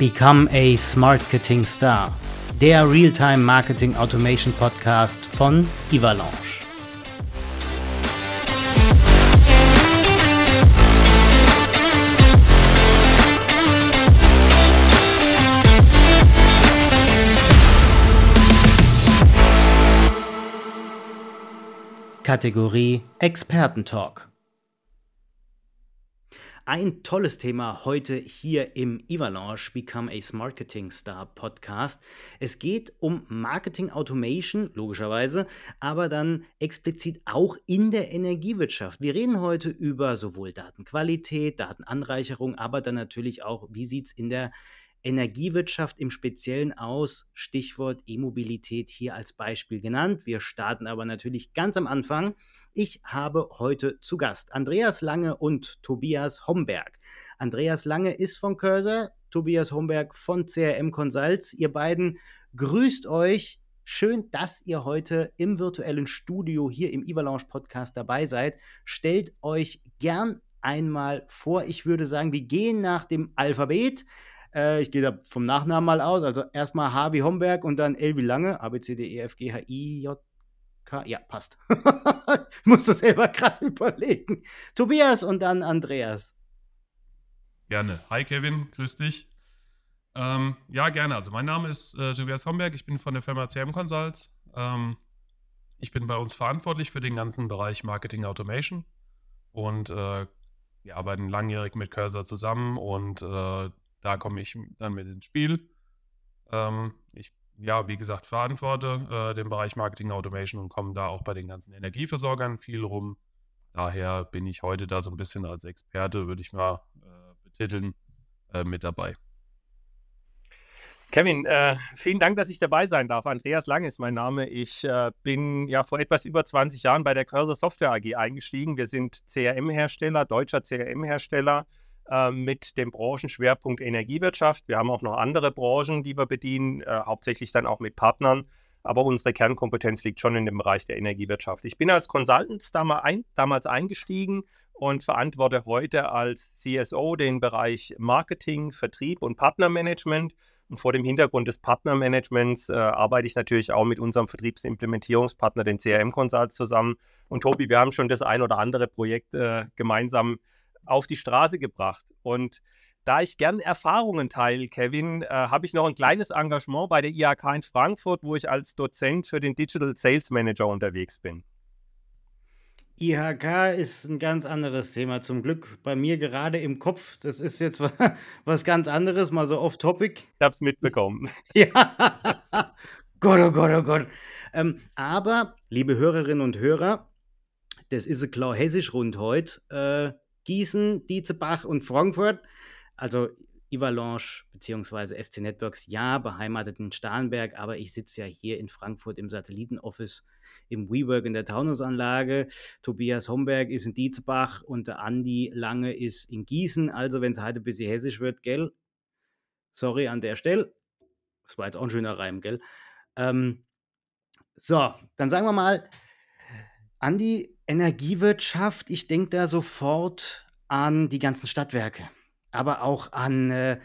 Become a Smartketing Star, der Realtime Marketing Automation Podcast von Ivalanche. Kategorie Expertentalk. Ein tolles Thema heute hier im Avalanche Become a Marketing Star Podcast. Es geht um Marketing Automation, logischerweise, aber dann explizit auch in der Energiewirtschaft. Wir reden heute über sowohl Datenqualität, Datenanreicherung, aber dann natürlich auch, wie sieht es in der Energiewirtschaft im Speziellen aus. Stichwort E-Mobilität hier als Beispiel genannt. Wir starten aber natürlich ganz am Anfang. Ich habe heute zu Gast Andreas Lange und Tobias Homberg. Andreas Lange ist von Cursor, Tobias Homberg von CRM Consults. Ihr beiden grüßt euch. Schön, dass ihr heute im virtuellen Studio hier im Avalanche Podcast dabei seid. Stellt euch gern einmal vor. Ich würde sagen, wir gehen nach dem Alphabet. Äh, ich gehe da vom Nachnamen mal aus. Also erstmal H wie Homberg und dann wie Lange. A, B, C, D, E, F, G, H, I, J, K. Ja, passt. ich muss das selber gerade überlegen. Tobias und dann Andreas. Gerne. Hi Kevin, grüß dich. Ähm, ja, gerne. Also mein Name ist äh, Tobias Homberg. Ich bin von der Firma CM Consults. Ähm, ich bin bei uns verantwortlich für den ganzen Bereich Marketing Automation und äh, wir arbeiten langjährig mit Cursor zusammen und äh, da komme ich dann mit ins Spiel. Ähm, ich, ja, wie gesagt, verantworte äh, den Bereich Marketing Automation und komme da auch bei den ganzen Energieversorgern viel rum. Daher bin ich heute da so ein bisschen als Experte, würde ich mal äh, betiteln, äh, mit dabei. Kevin, äh, vielen Dank, dass ich dabei sein darf. Andreas Lang ist mein Name. Ich äh, bin ja vor etwas über 20 Jahren bei der Cursor Software AG eingestiegen. Wir sind CRM-Hersteller, deutscher CRM-Hersteller äh, mit dem Branchenschwerpunkt Energiewirtschaft. Wir haben auch noch andere Branchen, die wir bedienen, äh, hauptsächlich dann auch mit Partnern. Aber unsere Kernkompetenz liegt schon in dem Bereich der Energiewirtschaft. Ich bin als Consultant damals eingestiegen und verantworte heute als CSO den Bereich Marketing, Vertrieb und Partnermanagement. Und vor dem Hintergrund des Partnermanagements äh, arbeite ich natürlich auch mit unserem Vertriebsimplementierungspartner, den CRM Consults, zusammen. Und Tobi, wir haben schon das ein oder andere Projekt äh, gemeinsam auf die Straße gebracht. Und da ich gern Erfahrungen teile, Kevin, äh, habe ich noch ein kleines Engagement bei der IHK in Frankfurt, wo ich als Dozent für den Digital Sales Manager unterwegs bin. IHK ist ein ganz anderes Thema. Zum Glück bei mir gerade im Kopf. Das ist jetzt was ganz anderes, mal so off-topic. Ich habe es mitbekommen. ja. Gott, oh Gott, oh Gott. Ähm, aber, liebe Hörerinnen und Hörer, das ist ein klar hessisch rund heute. Äh, Gießen, Dietzebach und Frankfurt. Also Ivalanche bzw. SC Networks, ja, beheimatet in Starnberg, aber ich sitze ja hier in Frankfurt im Satellitenoffice im WeWork in der Taunusanlage. Tobias Homberg ist in Dietzebach und der Andi Lange ist in Gießen. Also, wenn es heute ein bisschen hessisch wird, gell? Sorry an der Stelle. Das war jetzt auch ein schöner Reim, gell? Ähm, so, dann sagen wir mal, Andi, Energiewirtschaft, ich denke da sofort an die ganzen Stadtwerke, aber auch an, äh,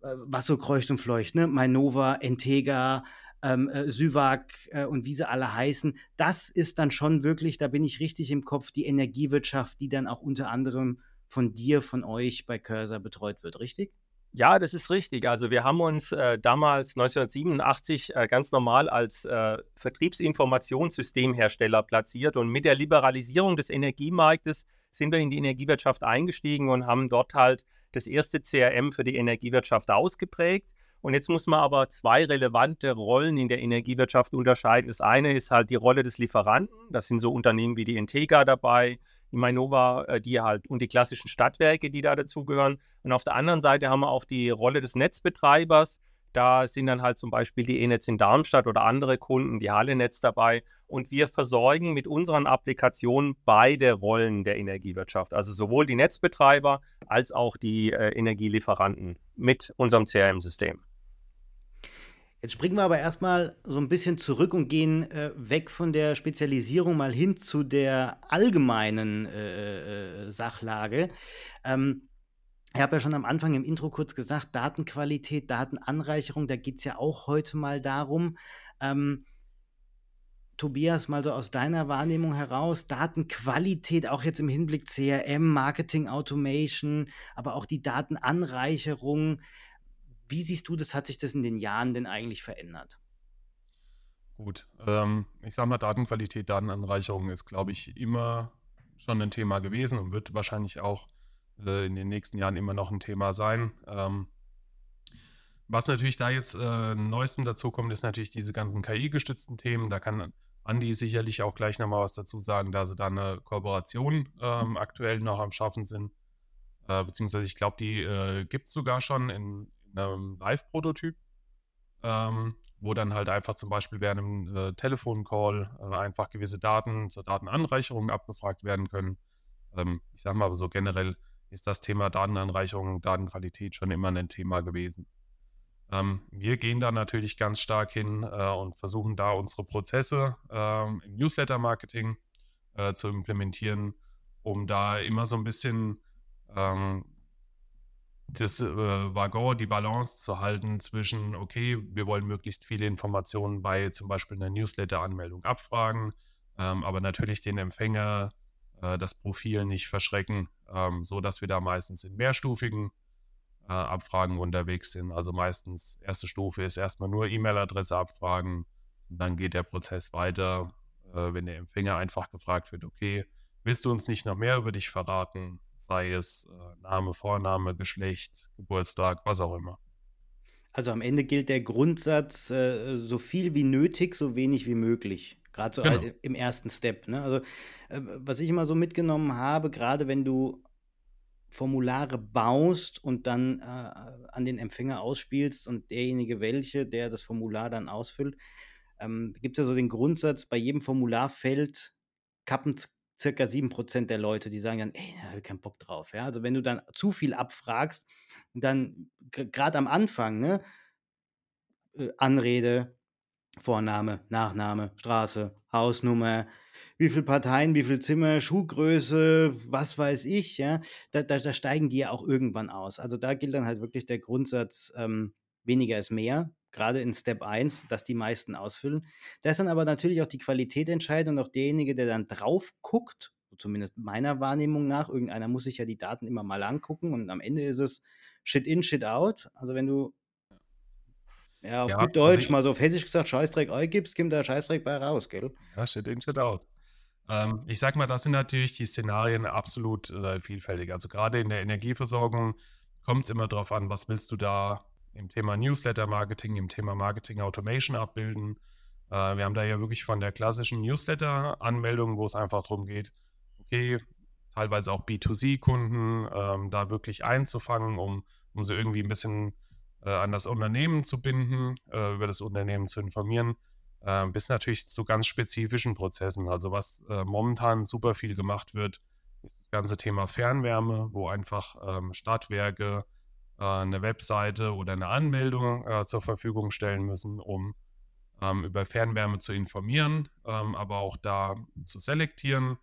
was so kreucht und fleucht, ne? Mainova, Entega, ähm, äh, Syvag äh, und wie sie alle heißen. Das ist dann schon wirklich, da bin ich richtig im Kopf, die Energiewirtschaft, die dann auch unter anderem von dir, von euch bei Cursor betreut wird, richtig? Ja, das ist richtig. Also wir haben uns äh, damals 1987 äh, ganz normal als äh, Vertriebsinformationssystemhersteller platziert und mit der Liberalisierung des Energiemarktes sind wir in die Energiewirtschaft eingestiegen und haben dort halt das erste CRM für die Energiewirtschaft ausgeprägt. Und jetzt muss man aber zwei relevante Rollen in der Energiewirtschaft unterscheiden. Das eine ist halt die Rolle des Lieferanten. Das sind so Unternehmen wie die Integra dabei, Mainova, äh, die halt und die klassischen Stadtwerke, die da dazugehören. Und auf der anderen Seite haben wir auch die Rolle des Netzbetreibers. Da sind dann halt zum Beispiel die E-Netz in Darmstadt oder andere Kunden, die Halle-Netz dabei. Und wir versorgen mit unseren Applikationen beide Rollen der Energiewirtschaft. Also sowohl die Netzbetreiber als auch die äh, Energielieferanten mit unserem CRM-System. Jetzt springen wir aber erstmal so ein bisschen zurück und gehen äh, weg von der Spezialisierung mal hin zu der allgemeinen äh, äh, Sachlage. Ähm, Ich habe ja schon am Anfang im Intro kurz gesagt, Datenqualität, Datenanreicherung, da geht es ja auch heute mal darum. Ähm, Tobias, mal so aus deiner Wahrnehmung heraus, Datenqualität, auch jetzt im Hinblick CRM, Marketing Automation, aber auch die Datenanreicherung. Wie siehst du das? Hat sich das in den Jahren denn eigentlich verändert? Gut, ähm, ich sage mal, Datenqualität, Datenanreicherung ist, glaube ich, immer schon ein Thema gewesen und wird wahrscheinlich auch äh, in den nächsten Jahren immer noch ein Thema sein. Ähm, was natürlich da jetzt äh, neuestem dazu kommt, ist natürlich diese ganzen KI-gestützten Themen. Da kann Andi sicherlich auch gleich nochmal was dazu sagen, da sie da eine Kooperation ähm, aktuell noch am Schaffen sind. Äh, beziehungsweise ich glaube, die äh, gibt es sogar schon in, in einem Live-Prototyp, ähm, wo dann halt einfach zum Beispiel während einem äh, Telefoncall äh, einfach gewisse Daten zur Datenanreicherung abgefragt werden können. Ähm, ich sage mal so generell ist das Thema Datenanreicherung, Datenqualität schon immer ein Thema gewesen. Ähm, wir gehen da natürlich ganz stark hin äh, und versuchen da unsere Prozesse ähm, im Newsletter-Marketing äh, zu implementieren, um da immer so ein bisschen ähm, das äh, Waggon, die Balance zu halten zwischen, okay, wir wollen möglichst viele Informationen bei zum Beispiel einer Newsletter-Anmeldung abfragen, ähm, aber natürlich den Empfänger äh, das Profil nicht verschrecken, ähm, so dass wir da meistens in mehrstufigen äh, Abfragen unterwegs sind. Also meistens erste Stufe ist erstmal nur E-Mail-Adresse abfragen dann geht der Prozess weiter, äh, wenn der Empfänger einfach gefragt wird, okay, willst du uns nicht noch mehr über dich verraten? Sei es äh, Name, Vorname, Geschlecht, Geburtstag, was auch immer. Also am Ende gilt der Grundsatz, äh, so viel wie nötig, so wenig wie möglich. Gerade so genau. halt im ersten Step. Ne? Also, äh, was ich immer so mitgenommen habe, gerade wenn du Formulare baust und dann äh, an den Empfänger ausspielst und derjenige welche, der das Formular dann ausfüllt, ähm, gibt es ja so den Grundsatz, bei jedem Formularfeld kappen circa 7% der Leute, die sagen dann, ey, da habe ich keinen Bock drauf. Ja? Also wenn du dann zu viel abfragst dann gerade am Anfang, ne, äh, Anrede, Vorname, Nachname, Straße, Hausnummer, wie viele Parteien, wie viele Zimmer, Schuhgröße, was weiß ich, ja, da, da, da, steigen die ja auch irgendwann aus. Also da gilt dann halt wirklich der Grundsatz, ähm, weniger ist mehr, gerade in Step 1, dass die meisten ausfüllen. Da ist dann aber natürlich auch die Qualität entscheidend und auch derjenige, der dann drauf guckt, zumindest meiner Wahrnehmung nach, irgendeiner muss sich ja die Daten immer mal angucken und am Ende ist es Shit in, Shit out. Also wenn du ja, auf ja, gut also Deutsch, also mal so auf Hessisch gesagt, Scheißdreck eingibst, kommt da Scheißdreck bei raus, gell? Ja, shit in, shit out. Ähm, ich sag mal, das sind natürlich die Szenarien absolut äh, vielfältig. Also gerade in der Energieversorgung kommt es immer darauf an, was willst du da im Thema Newsletter-Marketing, im Thema Marketing-Automation abbilden. Äh, wir haben da ja wirklich von der klassischen Newsletter-Anmeldung, wo es einfach darum geht, okay, teilweise auch B2C-Kunden ähm, da wirklich einzufangen, um, um sie irgendwie ein bisschen äh, an das Unternehmen zu binden, äh, über das Unternehmen zu informieren, äh, bis natürlich zu ganz spezifischen Prozessen. Also was äh, momentan super viel gemacht wird, ist das ganze Thema Fernwärme, wo einfach ähm, Stadtwerke eine Webseite oder eine Anmeldung äh, zur Verfügung stellen müssen, um ähm, über Fernwärme zu informieren, ähm, aber auch da zu selektieren.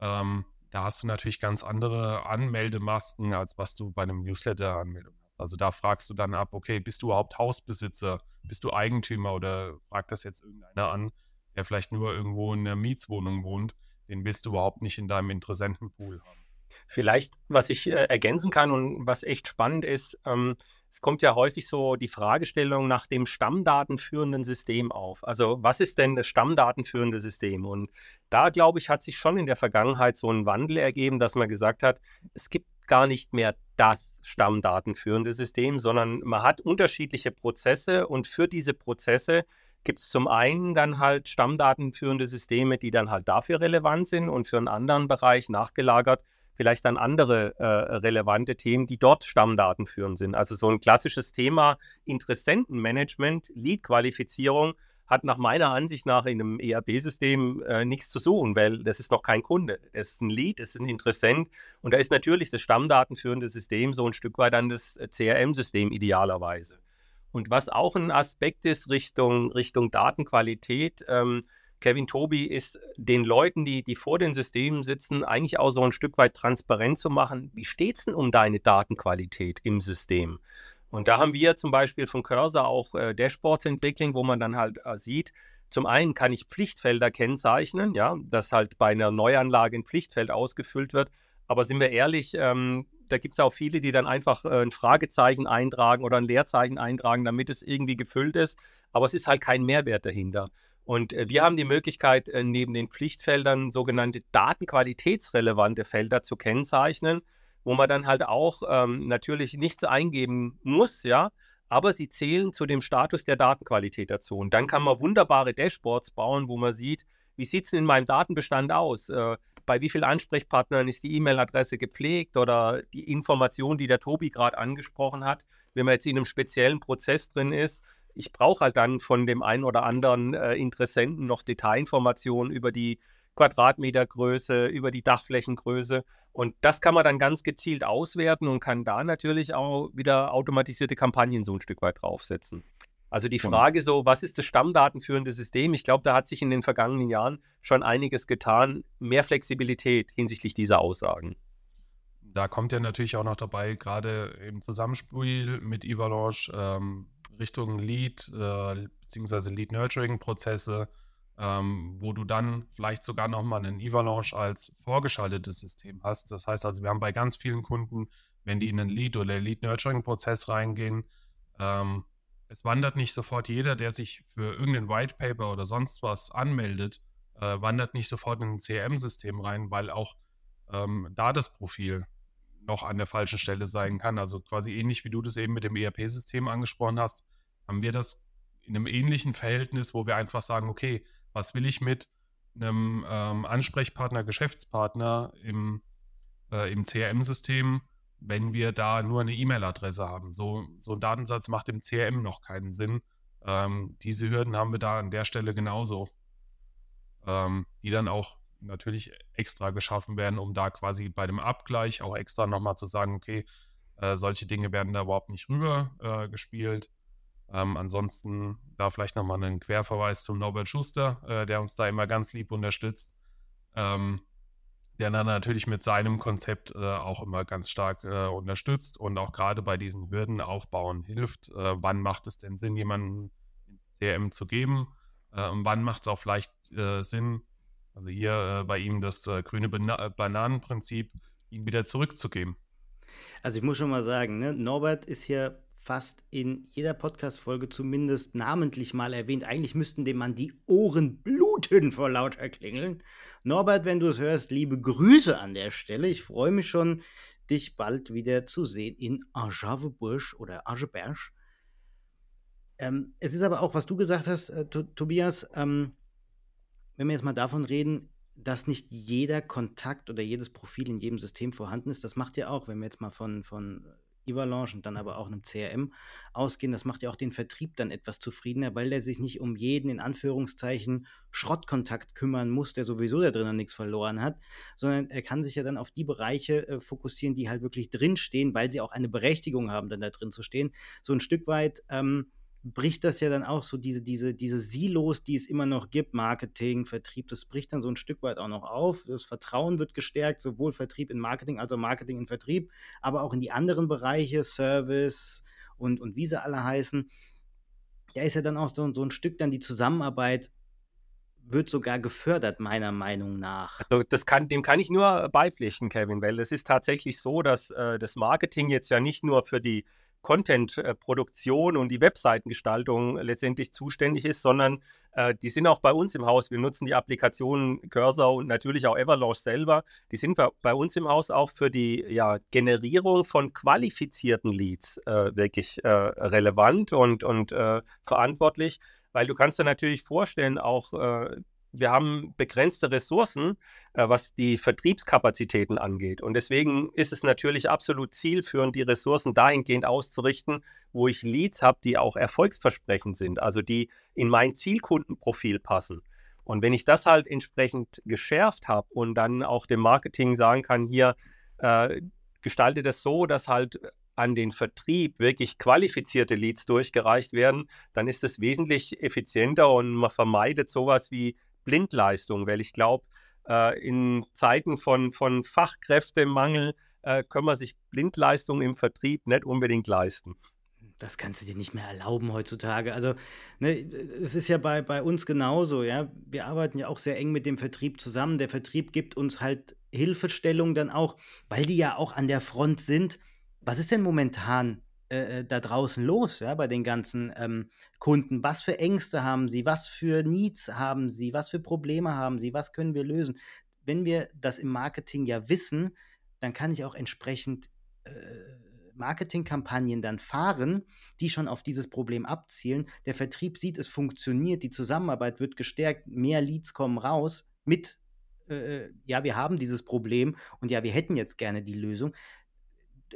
Ähm, da hast du natürlich ganz andere Anmeldemasken, als was du bei einem Newsletter-Anmeldung also da fragst du dann ab, okay, bist du überhaupt Hausbesitzer, bist du Eigentümer oder fragt das jetzt irgendeiner an, der vielleicht nur irgendwo in einer Mietswohnung wohnt, den willst du überhaupt nicht in deinem Interessentenpool haben. Vielleicht, was ich äh, ergänzen kann und was echt spannend ist, ähm, es kommt ja häufig so die Fragestellung nach dem stammdatenführenden System auf. Also was ist denn das stammdatenführende System? Und da, glaube ich, hat sich schon in der Vergangenheit so ein Wandel ergeben, dass man gesagt hat, es gibt gar nicht mehr das stammdatenführende System, sondern man hat unterschiedliche Prozesse und für diese Prozesse gibt es zum einen dann halt stammdatenführende Systeme, die dann halt dafür relevant sind und für einen anderen Bereich nachgelagert vielleicht dann andere äh, relevante Themen, die dort stammdatenführend sind. Also so ein klassisches Thema Interessentenmanagement, Lead-Qualifizierung hat nach meiner Ansicht nach in einem ERP-System äh, nichts zu suchen, weil das ist noch kein Kunde. Das ist ein Lead, das ist ein Interessent und da ist natürlich das stammdatenführende System so ein Stück weit dann das äh, CRM-System idealerweise. Und was auch ein Aspekt ist Richtung, Richtung Datenqualität, ähm, Kevin Tobi, ist den Leuten, die, die vor den Systemen sitzen, eigentlich auch so ein Stück weit transparent zu machen, wie steht es denn um deine Datenqualität im System? Und da haben wir zum Beispiel von Cursor auch äh, Dashboards entwickelt, wo man dann halt äh, sieht, zum einen kann ich Pflichtfelder kennzeichnen, ja, dass halt bei einer Neuanlage ein Pflichtfeld ausgefüllt wird. Aber sind wir ehrlich, ähm, da gibt es auch viele, die dann einfach äh, ein Fragezeichen eintragen oder ein Leerzeichen eintragen, damit es irgendwie gefüllt ist. Aber es ist halt kein Mehrwert dahinter. Und äh, wir haben die Möglichkeit, äh, neben den Pflichtfeldern sogenannte datenqualitätsrelevante Felder zu kennzeichnen, wo man dann halt auch ähm, natürlich nichts eingeben muss, ja, aber sie zählen zu dem Status der Datenqualität dazu. Und dann kann man wunderbare Dashboards bauen, wo man sieht, wie sieht es in meinem Datenbestand aus? Äh, bei wie vielen Ansprechpartnern ist die E-Mail-Adresse gepflegt oder die Information, die der Tobi gerade angesprochen hat, wenn man jetzt in einem speziellen Prozess drin ist. Ich brauche halt dann von dem einen oder anderen äh, Interessenten noch Detailinformationen über die Quadratmetergröße, über die Dachflächengröße. Und das kann man dann ganz gezielt auswerten und kann da natürlich auch wieder automatisierte Kampagnen so ein Stück weit draufsetzen. Also die genau. Frage so, was ist das stammdatenführende System? Ich glaube, da hat sich in den vergangenen Jahren schon einiges getan. Mehr Flexibilität hinsichtlich dieser Aussagen. Da kommt ja natürlich auch noch dabei, gerade im Zusammenspiel mit Evalanche ähm, Richtung Lead äh, bzw. Lead-Nurturing-Prozesse, ähm, wo du dann vielleicht sogar nochmal einen Evalanche als vorgeschaltetes System hast. Das heißt also, wir haben bei ganz vielen Kunden, wenn die in einen Lead- oder Lead-Nurturing-Prozess reingehen, ähm, es wandert nicht sofort jeder, der sich für irgendein White Paper oder sonst was anmeldet, äh, wandert nicht sofort in ein CRM-System rein, weil auch ähm, da das Profil noch an der falschen Stelle sein kann. Also quasi ähnlich wie du das eben mit dem ERP-System angesprochen hast, haben wir das in einem ähnlichen Verhältnis, wo wir einfach sagen, okay, was will ich mit einem ähm, Ansprechpartner, Geschäftspartner im, äh, im CRM-System, wenn wir da nur eine E-Mail-Adresse haben. So, so ein Datensatz macht im CRM noch keinen Sinn. Ähm, diese Hürden haben wir da an der Stelle genauso, ähm, die dann auch natürlich extra geschaffen werden, um da quasi bei dem Abgleich auch extra nochmal zu sagen, okay, äh, solche Dinge werden da überhaupt nicht rüber äh, gespielt. Ähm, ansonsten da vielleicht nochmal einen Querverweis zum Norbert Schuster, äh, der uns da immer ganz lieb unterstützt, ähm, der dann natürlich mit seinem Konzept äh, auch immer ganz stark äh, unterstützt und auch gerade bei diesen Hürden aufbauen hilft. Äh, wann macht es denn Sinn, jemanden ins CRM zu geben? Äh, und wann macht es auch vielleicht Sinn, also hier bei ihm das grüne Bana Bananenprinzip, ihn wieder zurückzugeben? Also ich muss schon mal sagen, ne, Norbert ist hier fast in jeder Podcast-Folge zumindest namentlich mal erwähnt. Eigentlich müssten dem Mann die Ohren bluten vor lauter Klingeln. Norbert, wenn du es hörst, liebe Grüße an der Stelle. Ich freue mich schon, dich bald wieder zu sehen in Ajavebusch oder Ajeberg. Ähm, es ist aber auch, was du gesagt hast, äh, Tobias, ähm, wenn wir jetzt mal davon reden, dass nicht jeder Kontakt oder jedes Profil in jedem System vorhanden ist, das macht ja auch, wenn wir jetzt mal von, von Evalanche und dann aber auch einem CRM ausgehen. Das macht ja auch den Vertrieb dann etwas zufriedener, weil der sich nicht um jeden in Anführungszeichen Schrottkontakt kümmern muss, der sowieso da drinnen nichts verloren hat, sondern er kann sich ja dann auf die Bereiche äh, fokussieren, die halt wirklich drinstehen, weil sie auch eine Berechtigung haben, dann da drin zu stehen. So ein Stück weit ähm, bricht das ja dann auch so diese, diese, diese Silos, die es immer noch gibt, Marketing, Vertrieb, das bricht dann so ein Stück weit auch noch auf. Das Vertrauen wird gestärkt, sowohl Vertrieb in Marketing, also Marketing in Vertrieb, aber auch in die anderen Bereiche, Service und, und wie sie alle heißen. Da ist ja dann auch so, so ein Stück dann die Zusammenarbeit wird sogar gefördert, meiner Meinung nach. Also das kann, dem kann ich nur beipflichten, Kevin, weil es ist tatsächlich so, dass äh, das Marketing jetzt ja nicht nur für die Content-Produktion und die Webseitengestaltung letztendlich zuständig ist, sondern äh, die sind auch bei uns im Haus. Wir nutzen die Applikationen Cursor und natürlich auch Everlaunch selber. Die sind bei, bei uns im Haus auch für die ja, Generierung von qualifizierten Leads äh, wirklich äh, relevant und, und äh, verantwortlich, weil du kannst dir natürlich vorstellen, auch äh, wir haben begrenzte Ressourcen, äh, was die Vertriebskapazitäten angeht. Und deswegen ist es natürlich absolut zielführend, die Ressourcen dahingehend auszurichten, wo ich Leads habe, die auch erfolgsversprechend sind, also die in mein Zielkundenprofil passen. Und wenn ich das halt entsprechend geschärft habe und dann auch dem Marketing sagen kann, hier äh, gestalte das so, dass halt an den Vertrieb wirklich qualifizierte Leads durchgereicht werden, dann ist es wesentlich effizienter und man vermeidet sowas wie Blindleistung, weil ich glaube, äh, in Zeiten von, von Fachkräftemangel äh, können wir sich Blindleistung im Vertrieb nicht unbedingt leisten. Das kannst du dir nicht mehr erlauben heutzutage. Also, ne, es ist ja bei, bei uns genauso, ja. Wir arbeiten ja auch sehr eng mit dem Vertrieb zusammen. Der Vertrieb gibt uns halt Hilfestellung dann auch, weil die ja auch an der Front sind. Was ist denn momentan äh, äh, da draußen los, ja, bei den ganzen ähm, Kunden? Was für Ängste haben sie? Was für Needs haben sie? Was für Probleme haben sie? Was können wir lösen? Wenn wir das im Marketing ja wissen, dann kann ich auch entsprechend äh, Marketingkampagnen dann fahren, die schon auf dieses Problem abzielen. Der Vertrieb sieht, es funktioniert, die Zusammenarbeit wird gestärkt, mehr Leads kommen raus mit, äh, äh, ja, wir haben dieses Problem und ja, wir hätten jetzt gerne die Lösung.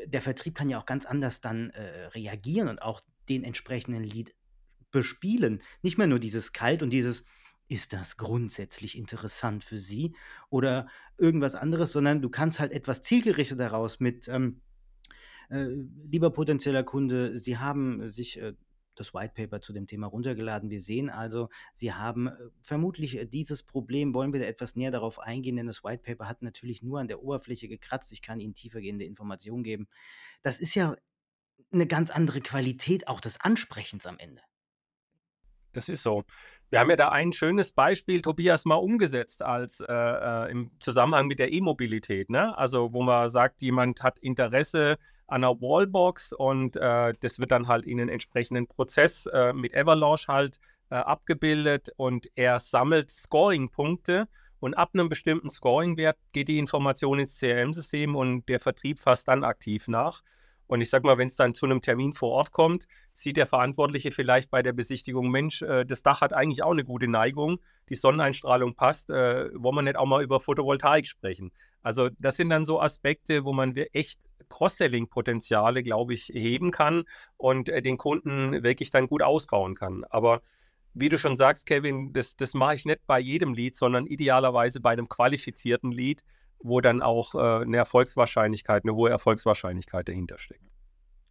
Der Vertrieb kann ja auch ganz anders dann äh, reagieren und auch den entsprechenden Lead bespielen. Nicht mehr nur dieses Kalt und dieses, ist das grundsätzlich interessant für Sie oder irgendwas anderes, sondern du kannst halt etwas zielgerichtet daraus mit, ähm, äh, lieber potenzieller Kunde, Sie haben sich äh, das White Paper zu dem Thema runtergeladen. Wir sehen also, Sie haben äh, vermutlich äh, dieses Problem. Wollen wir da etwas näher darauf eingehen? Denn das White Paper hat natürlich nur an der Oberfläche gekratzt. Ich kann Ihnen tiefergehende Informationen geben. Das ist ja eine ganz andere Qualität auch des Ansprechens am Ende. Das ist so. Wir haben ja da ein schönes Beispiel, Tobias, mal umgesetzt als äh, äh, im Zusammenhang mit der E-Mobilität. Ne? Also, wo man sagt, jemand hat Interesse an einer Wallbox und äh, das wird dann halt in einen entsprechenden Prozess äh, mit Avalanche halt äh, abgebildet und er sammelt Scoring-Punkte und ab einem bestimmten Scoring-Wert geht die Information ins CRM-System und der Vertrieb fasst dann aktiv nach. Und ich sag mal, wenn es dann zu einem Termin vor Ort kommt, sieht der Verantwortliche vielleicht bei der Besichtigung, Mensch, äh, das Dach hat eigentlich auch eine gute Neigung, die Sonneneinstrahlung passt, äh, wollen wir nicht auch mal über Photovoltaik sprechen? Also das sind dann so Aspekte, wo man echt Cross-Selling-Potenziale, glaube ich, heben kann und äh, den Kunden wirklich dann gut ausbauen kann. Aber wie du schon sagst, Kevin, das, das mache ich nicht bei jedem Lied, sondern idealerweise bei einem qualifizierten Lied, wo dann auch äh, eine Erfolgswahrscheinlichkeit, eine hohe Erfolgswahrscheinlichkeit dahinter steckt.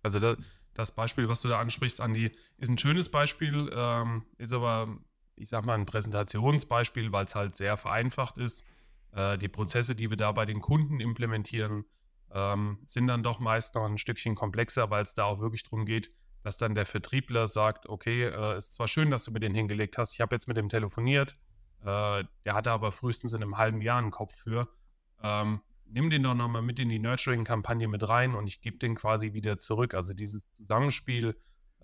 Also da, das Beispiel, was du da ansprichst, Andi, ist ein schönes Beispiel, ähm, ist aber, ich sag mal, ein Präsentationsbeispiel, weil es halt sehr vereinfacht ist. Äh, die Prozesse, die wir da bei den Kunden implementieren, ähm, sind dann doch meist noch ein Stückchen komplexer, weil es da auch wirklich darum geht, dass dann der Vertriebler sagt, okay, äh, ist zwar schön, dass du mir den hingelegt hast, ich habe jetzt mit dem telefoniert, äh, der hatte aber frühestens in einem halben Jahr einen Kopf für ähm, nimm den doch nochmal mit in die Nurturing-Kampagne mit rein und ich gebe den quasi wieder zurück. Also dieses Zusammenspiel,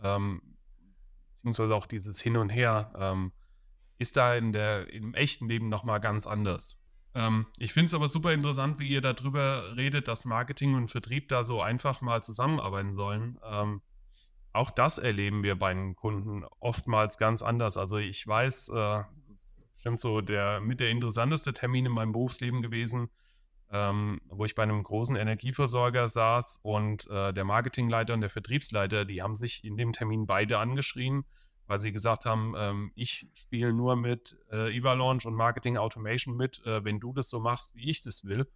ähm, beziehungsweise auch dieses Hin und Her, ähm, ist da in der, im echten Leben nochmal ganz anders. Ähm, ich finde es aber super interessant, wie ihr darüber redet, dass Marketing und Vertrieb da so einfach mal zusammenarbeiten sollen. Ähm, auch das erleben wir bei den Kunden oftmals ganz anders. Also ich weiß, äh, bestimmt so der mit der interessanteste Termin in meinem Berufsleben gewesen, ähm, wo ich bei einem großen Energieversorger saß und äh, der Marketingleiter und der Vertriebsleiter, die haben sich in dem Termin beide angeschrien, weil sie gesagt haben, ähm, ich spiele nur mit äh, Eva-Launch und Marketing Automation mit, äh, wenn du das so machst, wie ich das will.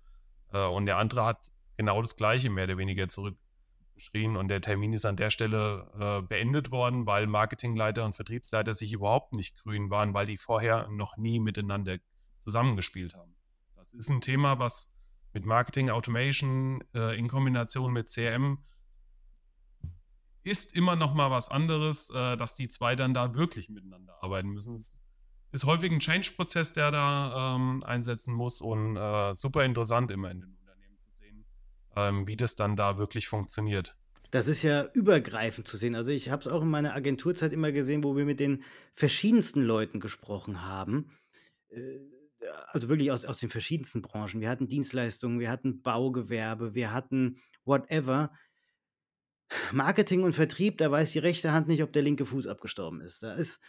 Äh, und der andere hat genau das Gleiche mehr oder weniger zurückgeschrien und der Termin ist an der Stelle äh, beendet worden, weil Marketingleiter und Vertriebsleiter sich überhaupt nicht grün waren, weil die vorher noch nie miteinander zusammengespielt haben. Das ist ein Thema, was mit Marketing Automation äh, in Kombination mit CRM ist immer noch mal was anderes, äh, dass die zwei dann da wirklich miteinander arbeiten müssen. Es ist häufig ein Change-Prozess, der da ähm, einsetzen muss und äh, super interessant immer in den Unternehmen zu sehen, ähm, wie das dann da wirklich funktioniert. Das ist ja übergreifend zu sehen. Also ich habe es auch in meiner Agenturzeit immer gesehen, wo wir mit den verschiedensten Leuten gesprochen haben. Äh, also wirklich aus, aus den verschiedensten Branchen. Wir hatten Dienstleistungen, wir hatten Baugewerbe, wir hatten whatever. Marketing und Vertrieb, da weiß die rechte Hand nicht, ob der linke Fuß abgestorben ist. Da ist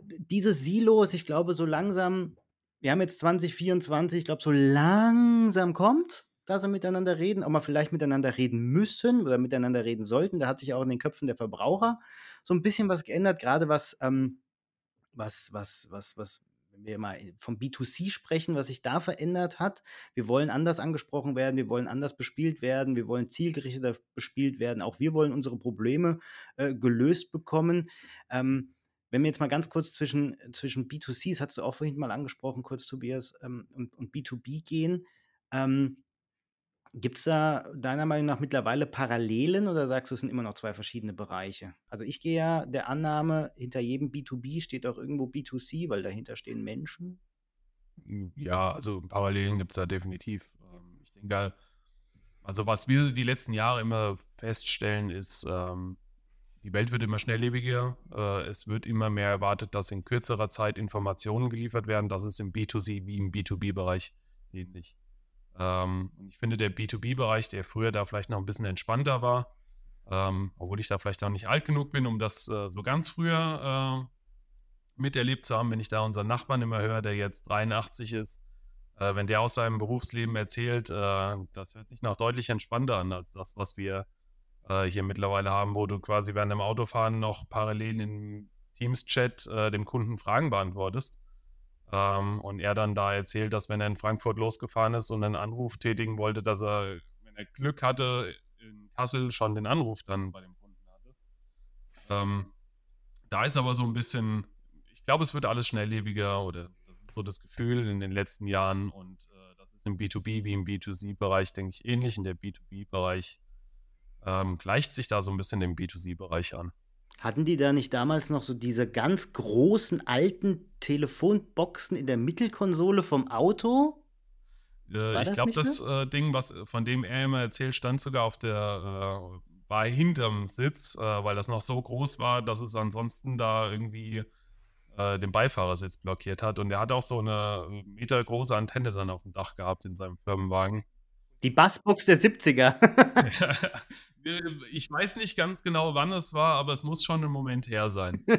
dieses Silos, ich glaube, so langsam, wir haben jetzt 2024, ich glaube, so langsam kommt, dass sie miteinander reden, auch mal vielleicht miteinander reden müssen oder miteinander reden sollten. Da hat sich auch in den Köpfen der Verbraucher so ein bisschen was geändert, gerade was, ähm, was, was, was, was wenn wir mal vom B2C sprechen, was sich da verändert hat. Wir wollen anders angesprochen werden, wir wollen anders bespielt werden, wir wollen zielgerichteter bespielt werden. Auch wir wollen unsere Probleme äh, gelöst bekommen. Ähm, wenn wir jetzt mal ganz kurz zwischen, zwischen B2C, das hast du auch vorhin mal angesprochen, kurz Tobias, ähm, und, und B2B gehen, ähm, Gibt es da deiner Meinung nach mittlerweile Parallelen oder sagst du, es sind immer noch zwei verschiedene Bereiche? Also ich gehe ja der Annahme, hinter jedem B2B steht auch irgendwo B2C, weil dahinter stehen Menschen. Hm, ja, also Parallelen gibt es da definitiv. Ähm, ich denke, also was wir die letzten Jahre immer feststellen, ist, ähm, die Welt wird immer schnelllebiger. Äh, es wird immer mehr erwartet, dass in kürzerer Zeit Informationen geliefert werden. Das ist im B2C wie im B2B-Bereich ähnlich. Ähm, ich finde, der B2B-Bereich, der früher da vielleicht noch ein bisschen entspannter war, ähm, obwohl ich da vielleicht auch nicht alt genug bin, um das äh, so ganz früher äh, miterlebt zu haben, wenn ich da unseren Nachbarn immer höre, der jetzt 83 ist, äh, wenn der aus seinem Berufsleben erzählt, äh, das hört sich noch deutlich entspannter an als das, was wir äh, hier mittlerweile haben, wo du quasi während dem Autofahren noch parallel im Teams-Chat äh, dem Kunden Fragen beantwortest. Ähm, und er dann da erzählt, dass wenn er in Frankfurt losgefahren ist und einen Anruf tätigen wollte, dass er, wenn er Glück hatte, in Kassel schon den Anruf dann bei dem Kunden hatte. Ähm, da ist aber so ein bisschen, ich glaube, es wird alles schnelllebiger oder das ist so das Gefühl in den letzten Jahren und äh, das ist im B2B wie im B2C-Bereich, denke ich, ähnlich. In der B2B-Bereich ähm, gleicht sich da so ein bisschen dem B2C-Bereich an. Hatten die da nicht damals noch so diese ganz großen alten Telefonboxen in der Mittelkonsole vom Auto? Äh, ich glaube, das, äh, Ding, was von dem er immer erzählt, stand sogar auf der, äh, war hinterm Sitz, äh, weil das noch so groß war, dass es ansonsten da irgendwie äh, den Beifahrersitz blockiert hat. Und er hat auch so eine metergroße Antenne dann auf dem Dach gehabt in seinem Firmenwagen. Die Bassbox der 70er. ich weiß nicht ganz genau, wann es war, aber es muss schon ein Moment her sein.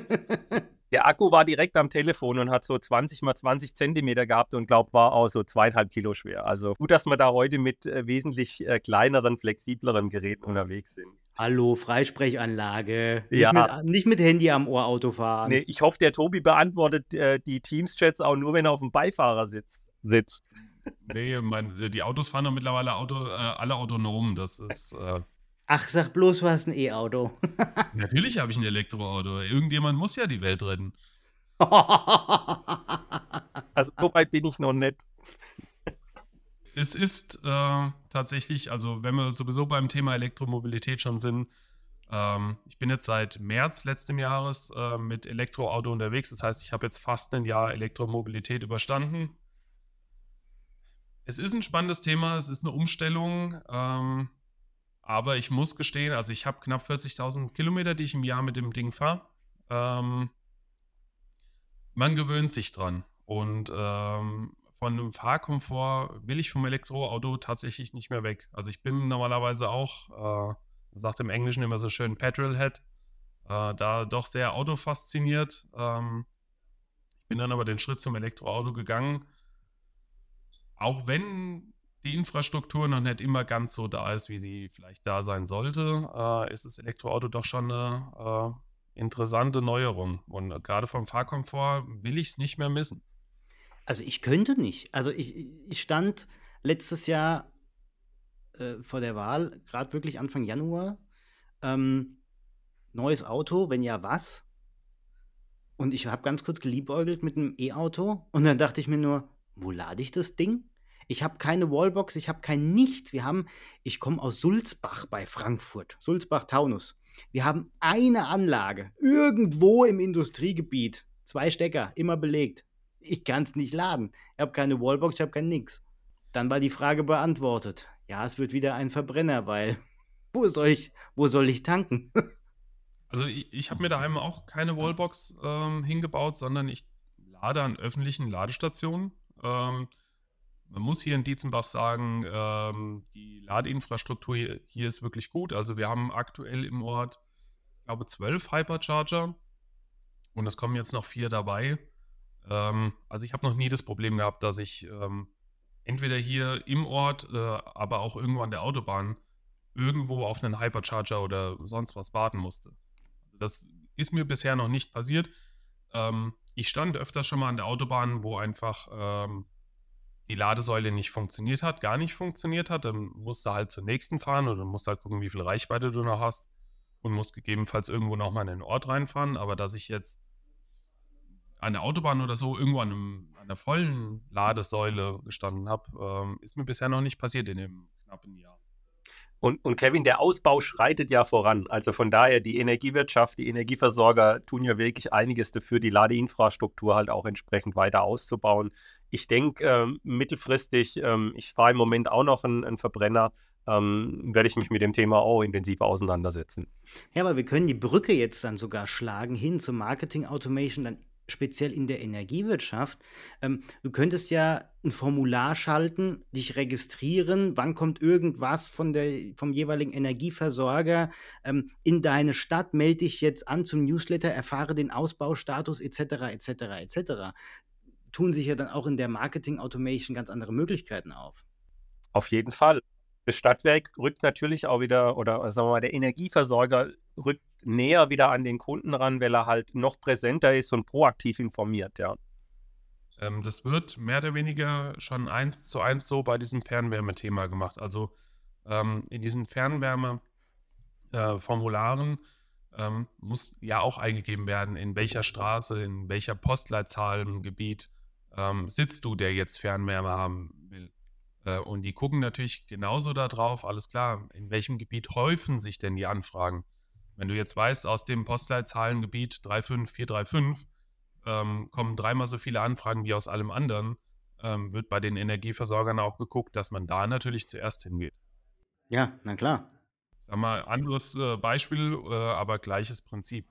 Der Akku war direkt am Telefon und hat so 20 mal 20 Zentimeter gehabt und glaube, war auch so zweieinhalb Kilo schwer. Also gut, dass wir da heute mit äh, wesentlich äh, kleineren, flexibleren Geräten unterwegs sind. Hallo, Freisprechanlage. Ja. Nicht mit, nicht mit Handy am Ohr Auto fahren. Nee, ich hoffe, der Tobi beantwortet äh, die Teams-Chats auch nur, wenn er auf dem Beifahrersitz sitzt. Nee, mein, die Autos fahren doch mittlerweile Auto, äh, alle autonom. Das ist. Äh, Ach, sag bloß, du hast ein E-Auto. Natürlich habe ich ein Elektroauto. Irgendjemand muss ja die Welt retten. also so weit bin ich noch nicht. Es ist äh, tatsächlich, also wenn wir sowieso beim Thema Elektromobilität schon sind, ähm, ich bin jetzt seit März letzten Jahres äh, mit Elektroauto unterwegs. Das heißt, ich habe jetzt fast ein Jahr Elektromobilität überstanden. Es ist ein spannendes Thema, es ist eine Umstellung. Ähm, aber ich muss gestehen, also ich habe knapp 40.000 Kilometer, die ich im Jahr mit dem Ding fahre. Ähm, man gewöhnt sich dran. Und ähm, von dem Fahrkomfort will ich vom Elektroauto tatsächlich nicht mehr weg. Also ich bin normalerweise auch, äh, sagt im Englischen immer so schön Petrolhead, äh, da doch sehr autofasziniert. Ähm, ich bin dann aber den Schritt zum Elektroauto gegangen. Auch wenn die Infrastruktur noch nicht immer ganz so da ist, wie sie vielleicht da sein sollte, äh, ist das Elektroauto doch schon eine äh, interessante Neuerung. Und gerade vom Fahrkomfort will ich es nicht mehr missen. Also ich könnte nicht. Also ich, ich stand letztes Jahr äh, vor der Wahl, gerade wirklich Anfang Januar, ähm, neues Auto, wenn ja was. Und ich habe ganz kurz geliebäugelt mit einem E-Auto und dann dachte ich mir nur, wo lade ich das Ding? Ich habe keine Wallbox, ich habe kein nichts. Wir haben, ich komme aus Sulzbach bei Frankfurt, Sulzbach-Taunus. Wir haben eine Anlage irgendwo im Industriegebiet. Zwei Stecker, immer belegt. Ich kann es nicht laden. Ich habe keine Wallbox, ich habe kein nix. Dann war die Frage beantwortet. Ja, es wird wieder ein Verbrenner, weil wo soll ich, wo soll ich tanken? also ich, ich habe mir daheim auch keine Wallbox ähm, hingebaut, sondern ich lade an öffentlichen Ladestationen. Ähm, man muss hier in Dietzenbach sagen, ähm, die Ladeinfrastruktur hier, hier, ist wirklich gut. Also wir haben aktuell im Ort, ich glaube, zwölf Hypercharger und es kommen jetzt noch vier dabei. Ähm, also ich habe noch nie das Problem gehabt, dass ich ähm, entweder hier im Ort, äh, aber auch irgendwo an der Autobahn irgendwo auf einen Hypercharger oder sonst was warten musste. Also das ist mir bisher noch nicht passiert. Ähm, ich stand öfter schon mal an der Autobahn, wo einfach ähm, die Ladesäule nicht funktioniert hat, gar nicht funktioniert hat, dann musst du halt zur nächsten fahren oder musst halt gucken, wie viel Reichweite du noch hast und musst gegebenenfalls irgendwo nochmal in den Ort reinfahren. Aber dass ich jetzt an der Autobahn oder so irgendwo an, einem, an einer vollen Ladesäule gestanden habe. Ähm, ist mir bisher noch nicht passiert in dem knappen Jahr. Und, und, Kevin, der Ausbau schreitet ja voran. Also von daher, die Energiewirtschaft, die Energieversorger tun ja wirklich einiges dafür, die Ladeinfrastruktur halt auch entsprechend weiter auszubauen. Ich denke, ähm, mittelfristig, ähm, ich fahre im Moment auch noch einen Verbrenner, ähm, werde ich mich mit dem Thema auch intensiv auseinandersetzen. Ja, aber wir können die Brücke jetzt dann sogar schlagen hin zum Marketing Automation, dann speziell in der Energiewirtschaft. Ähm, du könntest ja ein Formular schalten, dich registrieren, wann kommt irgendwas von der, vom jeweiligen Energieversorger ähm, in deine Stadt, melde dich jetzt an zum Newsletter, erfahre den Ausbaustatus etc. etc. etc. Tun sich ja dann auch in der Marketing Automation ganz andere Möglichkeiten auf. Auf jeden Fall das Stadtwerk rückt natürlich auch wieder, oder sagen wir mal, der Energieversorger rückt näher wieder an den Kunden ran, weil er halt noch präsenter ist und proaktiv informiert, ja. Ähm, das wird mehr oder weniger schon eins zu eins so bei diesem Fernwärmethema gemacht. Also ähm, in diesen Fernwärmeformularen äh, ähm, muss ja auch eingegeben werden, in welcher Straße, in welcher Postleitzahl im Gebiet ähm, sitzt du, der jetzt Fernwärme haben will. Äh, und die gucken natürlich genauso darauf, alles klar, in welchem Gebiet häufen sich denn die Anfragen? Wenn du jetzt weißt, aus dem Postleitzahlengebiet 35435 ähm, kommen dreimal so viele Anfragen wie aus allem anderen, ähm, wird bei den Energieversorgern auch geguckt, dass man da natürlich zuerst hingeht. Ja, na klar. Sag mal, anderes äh, Beispiel, äh, aber gleiches Prinzip.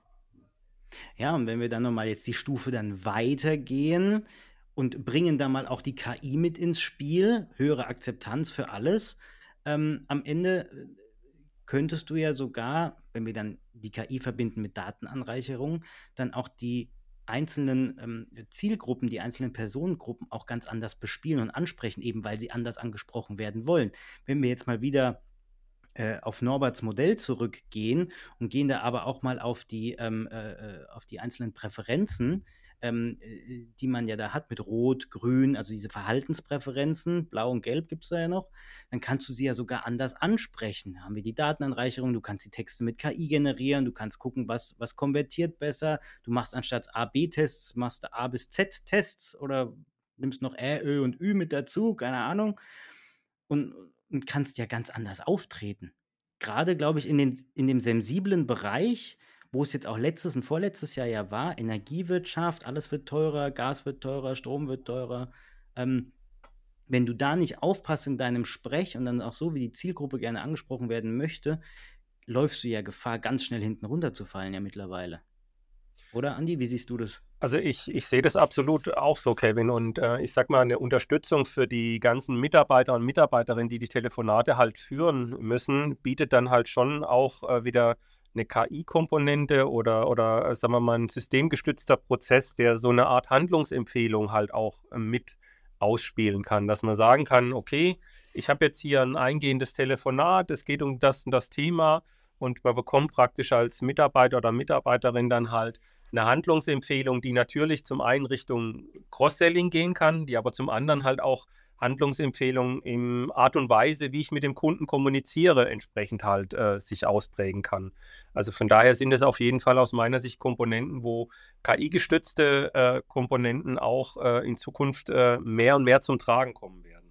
Ja, und wenn wir dann nochmal jetzt die Stufe dann weitergehen, und bringen da mal auch die KI mit ins Spiel, höhere Akzeptanz für alles. Ähm, am Ende äh, könntest du ja sogar, wenn wir dann die KI verbinden mit Datenanreicherung, dann auch die einzelnen ähm, Zielgruppen, die einzelnen Personengruppen auch ganz anders bespielen und ansprechen, eben weil sie anders angesprochen werden wollen. Wenn wir jetzt mal wieder äh, auf Norberts Modell zurückgehen und gehen da aber auch mal auf die, ähm, äh, äh auf die einzelnen Präferenzen, ähm, äh, die man ja da hat mit Rot, Grün, also diese Verhaltenspräferenzen, Blau und Gelb gibt es da ja noch, dann kannst du sie ja sogar anders ansprechen. Da haben wir die Datenanreicherung, du kannst die Texte mit KI generieren, du kannst gucken, was, was konvertiert besser. Du machst anstatt A-B-Tests, machst du A bis Z-Tests oder nimmst noch Ä, Ö und Ü mit dazu, keine Ahnung. Und, und kannst ja ganz anders auftreten. Gerade, glaube ich, in, den, in dem sensiblen Bereich, wo es jetzt auch letztes und vorletztes Jahr ja war, Energiewirtschaft, alles wird teurer, Gas wird teurer, Strom wird teurer. Ähm, wenn du da nicht aufpasst in deinem Sprech und dann auch so, wie die Zielgruppe gerne angesprochen werden möchte, läufst du ja Gefahr, ganz schnell hinten runterzufallen ja mittlerweile. Oder Andi, wie siehst du das? Also ich, ich sehe das absolut auch so, Kevin. Und äh, ich sag mal, eine Unterstützung für die ganzen Mitarbeiter und Mitarbeiterinnen, die die Telefonate halt führen müssen, bietet dann halt schon auch äh, wieder eine KI-Komponente oder, oder äh, sagen wir mal ein systemgestützter Prozess, der so eine Art Handlungsempfehlung halt auch äh, mit ausspielen kann, dass man sagen kann, okay, ich habe jetzt hier ein eingehendes Telefonat, es geht um das und das Thema und man bekommt praktisch als Mitarbeiter oder Mitarbeiterin dann halt eine Handlungsempfehlung, die natürlich zum einen Richtung Cross-Selling gehen kann, die aber zum anderen halt auch Handlungsempfehlungen in Art und Weise, wie ich mit dem Kunden kommuniziere, entsprechend halt äh, sich ausprägen kann. Also von daher sind es auf jeden Fall aus meiner Sicht Komponenten, wo KI-gestützte äh, Komponenten auch äh, in Zukunft äh, mehr und mehr zum Tragen kommen werden.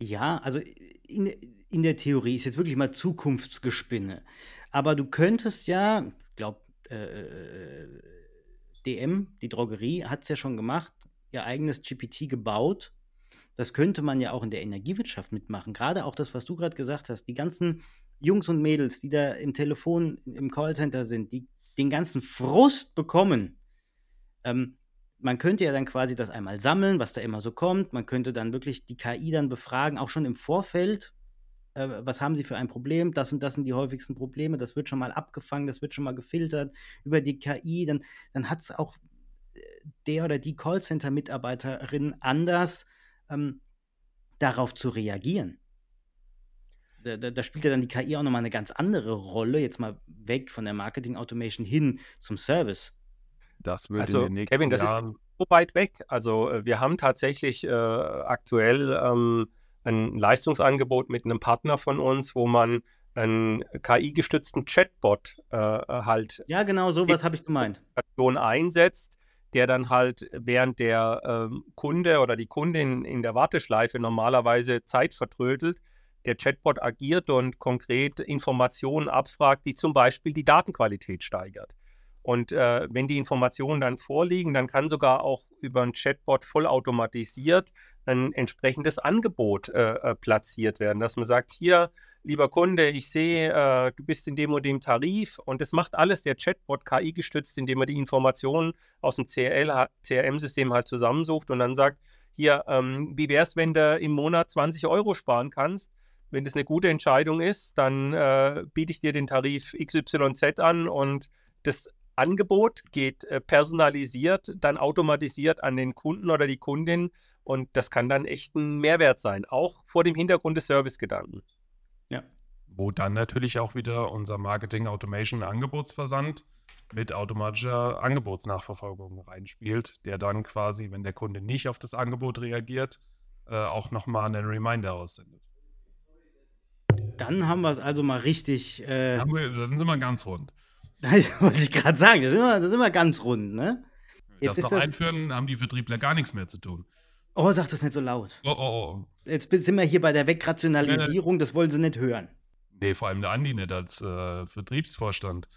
Ja, also in, in der Theorie ist jetzt wirklich mal Zukunftsgespinne. Aber du könntest ja, ich glaube, äh, DM, die Drogerie, hat es ja schon gemacht, ihr eigenes GPT gebaut das könnte man ja auch in der Energiewirtschaft mitmachen. Gerade auch das, was du gerade gesagt hast, die ganzen Jungs und Mädels, die da im Telefon, im Callcenter sind, die den ganzen Frust bekommen. Ähm, man könnte ja dann quasi das einmal sammeln, was da immer so kommt. Man könnte dann wirklich die KI dann befragen, auch schon im Vorfeld. Äh, was haben sie für ein Problem? Das und das sind die häufigsten Probleme. Das wird schon mal abgefangen, das wird schon mal gefiltert über die KI. Dann, dann hat es auch äh, der oder die Callcenter-Mitarbeiterin anders ähm, darauf zu reagieren. Da, da, da, spielt ja dann die KI auch nochmal eine ganz andere Rolle, jetzt mal weg von der Marketing Automation hin zum Service. Das würde also, in den nächsten Kevin, das Jahren ist so weit weg. Also äh, wir haben tatsächlich äh, aktuell ähm, ein Leistungsangebot mit einem Partner von uns, wo man einen KI-gestützten Chatbot äh, halt. Ja, genau, sowas habe ich gemeint. einsetzt, der dann halt, während der ähm, Kunde oder die Kundin in der Warteschleife normalerweise Zeit vertrödelt, der Chatbot agiert und konkret Informationen abfragt, die zum Beispiel die Datenqualität steigert. Und äh, wenn die Informationen dann vorliegen, dann kann sogar auch über ein Chatbot vollautomatisiert ein entsprechendes Angebot äh, äh, platziert werden, dass man sagt, hier, lieber Kunde, ich sehe, äh, du bist in dem und dem Tarif und das macht alles der Chatbot KI gestützt, indem er die Informationen aus dem CRM-System halt zusammensucht und dann sagt, hier, ähm, wie wäre es, wenn du im Monat 20 Euro sparen kannst? Wenn das eine gute Entscheidung ist, dann äh, biete ich dir den Tarif XYZ an und das Angebot geht äh, personalisiert, dann automatisiert an den Kunden oder die Kundin und das kann dann echt ein Mehrwert sein, auch vor dem Hintergrund des Servicegedanken. Ja. Wo dann natürlich auch wieder unser Marketing Automation Angebotsversand mit automatischer Angebotsnachverfolgung reinspielt, der dann quasi, wenn der Kunde nicht auf das Angebot reagiert, äh, auch nochmal einen Reminder aussendet. Dann haben wir es also mal richtig. Äh, dann, wir, dann sind wir ganz rund. Das wollte ich gerade sagen, da sind, wir, da sind wir ganz rund, ne? Jetzt das noch das... einführen, haben die Vertriebler gar nichts mehr zu tun. Oh, sag das nicht so laut. Oh, oh, oh. Jetzt sind wir hier bei der Wegrationalisierung, das wollen sie nicht hören. Nee, vor allem der Andi nicht als äh, Vertriebsvorstand.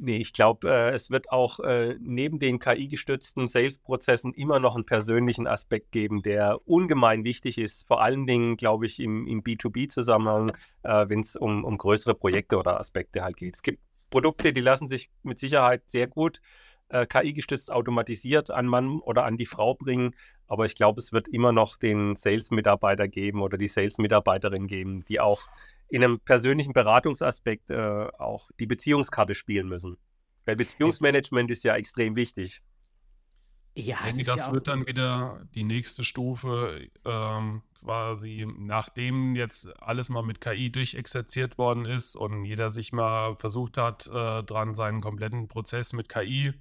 Nee, ich glaube, äh, es wird auch äh, neben den KI-gestützten Sales-Prozessen immer noch einen persönlichen Aspekt geben, der ungemein wichtig ist. Vor allen Dingen, glaube ich, im, im B2B-Zusammenhang, äh, wenn es um, um größere Projekte oder Aspekte halt geht. Es gibt Produkte, die lassen sich mit Sicherheit sehr gut äh, KI-gestützt automatisiert an Mann oder an die Frau bringen. Aber ich glaube, es wird immer noch den Sales-Mitarbeiter geben oder die Sales-Mitarbeiterin geben, die auch in einem persönlichen Beratungsaspekt äh, auch die Beziehungskarte spielen müssen. Weil Beziehungsmanagement ist ja extrem wichtig. Ja, ich denke, das ja wird dann wieder die nächste Stufe, ähm, quasi, nachdem jetzt alles mal mit KI durchexerziert worden ist und jeder sich mal versucht hat, äh, dran seinen kompletten Prozess mit KI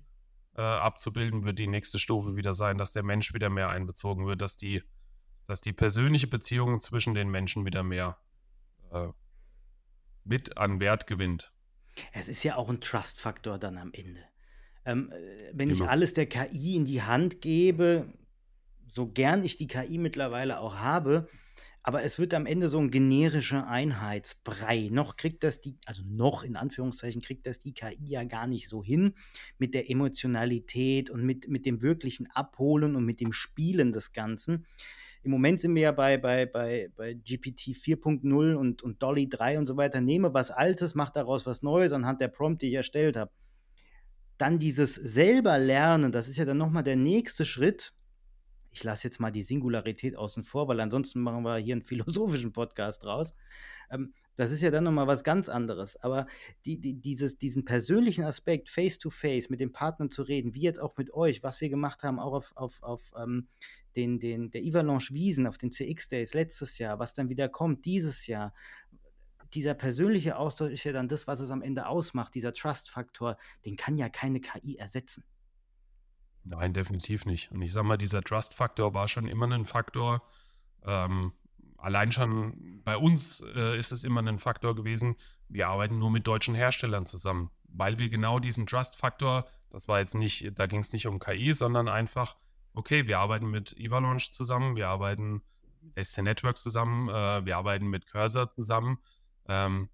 äh, abzubilden, wird die nächste Stufe wieder sein, dass der Mensch wieder mehr einbezogen wird, dass die, dass die persönliche Beziehung zwischen den Menschen wieder mehr äh, mit an Wert gewinnt. Es ist ja auch ein Trust-Faktor dann am Ende. Ähm, äh, wenn ich alles der KI in die Hand gebe, so gern ich die KI mittlerweile auch habe, aber es wird am Ende so ein generischer Einheitsbrei. Noch kriegt das die, also noch in Anführungszeichen, kriegt das die KI ja gar nicht so hin mit der Emotionalität und mit, mit dem wirklichen Abholen und mit dem Spielen des Ganzen. Im Moment sind wir ja bei, bei, bei, bei GPT 4.0 und, und Dolly 3 und so weiter. Nehme was Altes, mach daraus was Neues anhand der Prompt, die ich erstellt habe. Dann dieses selber Lernen, das ist ja dann nochmal der nächste Schritt ich lasse jetzt mal die Singularität außen vor, weil ansonsten machen wir hier einen philosophischen Podcast draus. Ähm, das ist ja dann nochmal was ganz anderes. Aber die, die, dieses, diesen persönlichen Aspekt, face-to-face, -face, mit den Partnern zu reden, wie jetzt auch mit euch, was wir gemacht haben, auch auf, auf, auf ähm, den, den, der Ivalanche Wiesen, auf den CX Days letztes Jahr, was dann wieder kommt dieses Jahr, dieser persönliche Austausch ist ja dann das, was es am Ende ausmacht, dieser Trust-Faktor, den kann ja keine KI ersetzen. Nein, definitiv nicht. Und ich sage mal, dieser Trust-Faktor war schon immer ein Faktor. Ähm, allein schon bei uns äh, ist es immer ein Faktor gewesen. Wir arbeiten nur mit deutschen Herstellern zusammen, weil wir genau diesen Trust-Faktor, das war jetzt nicht, da ging es nicht um KI, sondern einfach, okay, wir arbeiten mit Evalanche zusammen, wir arbeiten mit SC Networks zusammen, äh, wir arbeiten mit Cursor zusammen. Ähm,